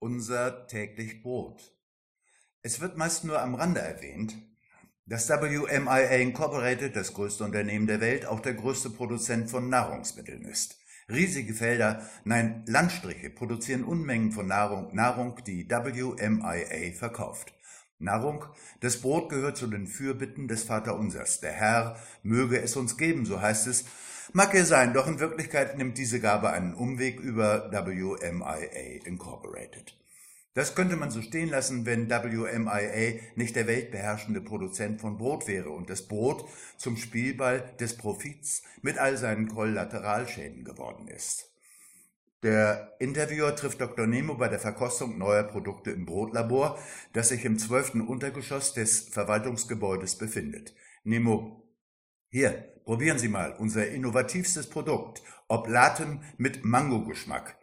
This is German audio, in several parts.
unser täglich Brot. Es wird meist nur am Rande erwähnt, dass WMIA Incorporated, das größte Unternehmen der Welt, auch der größte Produzent von Nahrungsmitteln ist. Riesige Felder, nein, Landstriche produzieren Unmengen von Nahrung, Nahrung, die WMIA verkauft. Nahrung, das Brot gehört zu den Fürbitten des Vaterunsers. Der Herr möge es uns geben, so heißt es. Mag er sein, doch in Wirklichkeit nimmt diese Gabe einen Umweg über WMIA Incorporated. Das könnte man so stehen lassen, wenn WMIA nicht der weltbeherrschende Produzent von Brot wäre und das Brot zum Spielball des Profits mit all seinen Kollateralschäden geworden ist. Der Interviewer trifft Dr. Nemo bei der Verkostung neuer Produkte im Brotlabor, das sich im zwölften Untergeschoss des Verwaltungsgebäudes befindet. Nemo, hier, probieren Sie mal unser innovativstes Produkt, Oblaten mit Mangogeschmack.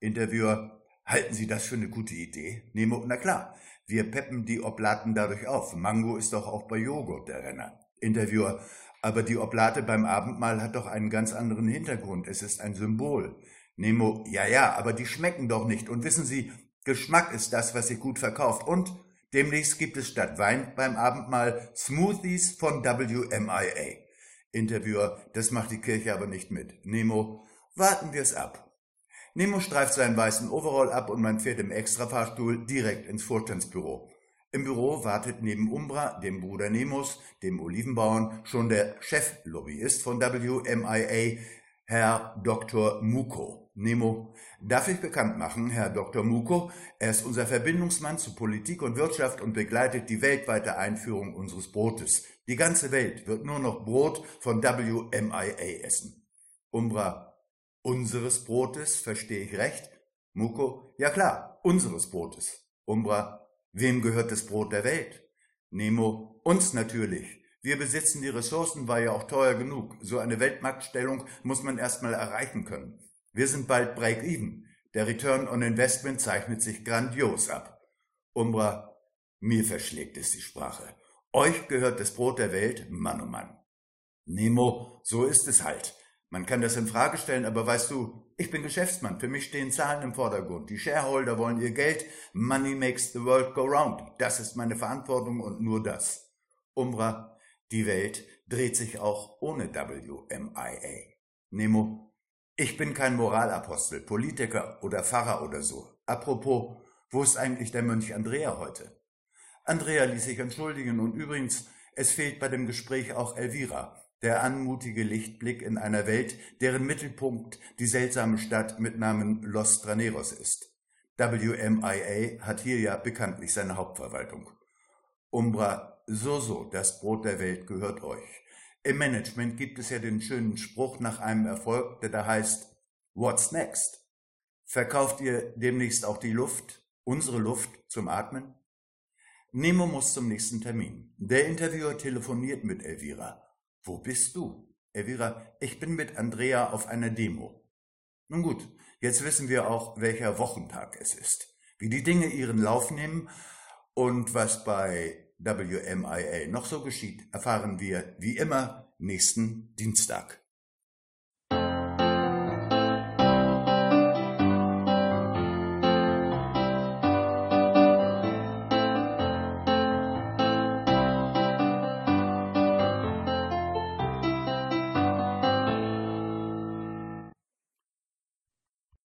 Interviewer, Halten Sie das für eine gute Idee? Nemo, na klar, wir peppen die Oblaten dadurch auf. Mango ist doch auch bei Joghurt der Renner. Interviewer, aber die Oblate beim Abendmahl hat doch einen ganz anderen Hintergrund. Es ist ein Symbol. Nemo, ja, ja, aber die schmecken doch nicht. Und wissen Sie, Geschmack ist das, was sich gut verkauft. Und demnächst gibt es statt Wein beim Abendmahl Smoothies von WMIA. Interviewer, das macht die Kirche aber nicht mit. Nemo, warten wir es ab. Nemo streift seinen weißen Overall ab und man fährt im Extrafahrstuhl direkt ins Vorstandsbüro. Im Büro wartet neben Umbra, dem Bruder Nemos, dem Olivenbauern, schon der Cheflobbyist von WMIA, Herr Dr. Muko. Nemo, darf ich bekannt machen, Herr Dr. Muko, er ist unser Verbindungsmann zu Politik und Wirtschaft und begleitet die weltweite Einführung unseres Brotes. Die ganze Welt wird nur noch Brot von WMIA essen. Umbra, Unseres Brotes, verstehe ich recht? Muko, ja klar, unseres Brotes. Umbra, wem gehört das Brot der Welt? Nemo, uns natürlich. Wir besitzen die Ressourcen, war ja auch teuer genug. So eine Weltmarktstellung muss man erstmal erreichen können. Wir sind bald break-even. Der Return on Investment zeichnet sich grandios ab. Umbra, mir verschlägt es die Sprache. Euch gehört das Brot der Welt, Mann oh Mann. Nemo, so ist es halt. Man kann das in Frage stellen, aber weißt du, ich bin Geschäftsmann. Für mich stehen Zahlen im Vordergrund. Die Shareholder wollen ihr Geld. Money makes the world go round. Das ist meine Verantwortung und nur das. Umbra, die Welt dreht sich auch ohne WMIA. Nemo, ich bin kein Moralapostel, Politiker oder Pfarrer oder so. Apropos, wo ist eigentlich der Mönch Andrea heute? Andrea ließ sich entschuldigen und übrigens, es fehlt bei dem Gespräch auch Elvira der anmutige Lichtblick in einer Welt, deren Mittelpunkt die seltsame Stadt mit Namen Los Traneros ist. WMIA hat hier ja bekanntlich seine Hauptverwaltung. Umbra, so so, das Brot der Welt gehört euch. Im Management gibt es ja den schönen Spruch nach einem Erfolg, der da heißt, What's next? Verkauft ihr demnächst auch die Luft, unsere Luft zum Atmen? Nemo muss zum nächsten Termin. Der Interviewer telefoniert mit Elvira. Wo bist du? Elvira, ich bin mit Andrea auf einer Demo. Nun gut, jetzt wissen wir auch, welcher Wochentag es ist, wie die Dinge ihren Lauf nehmen und was bei WMIA noch so geschieht, erfahren wir wie immer nächsten Dienstag.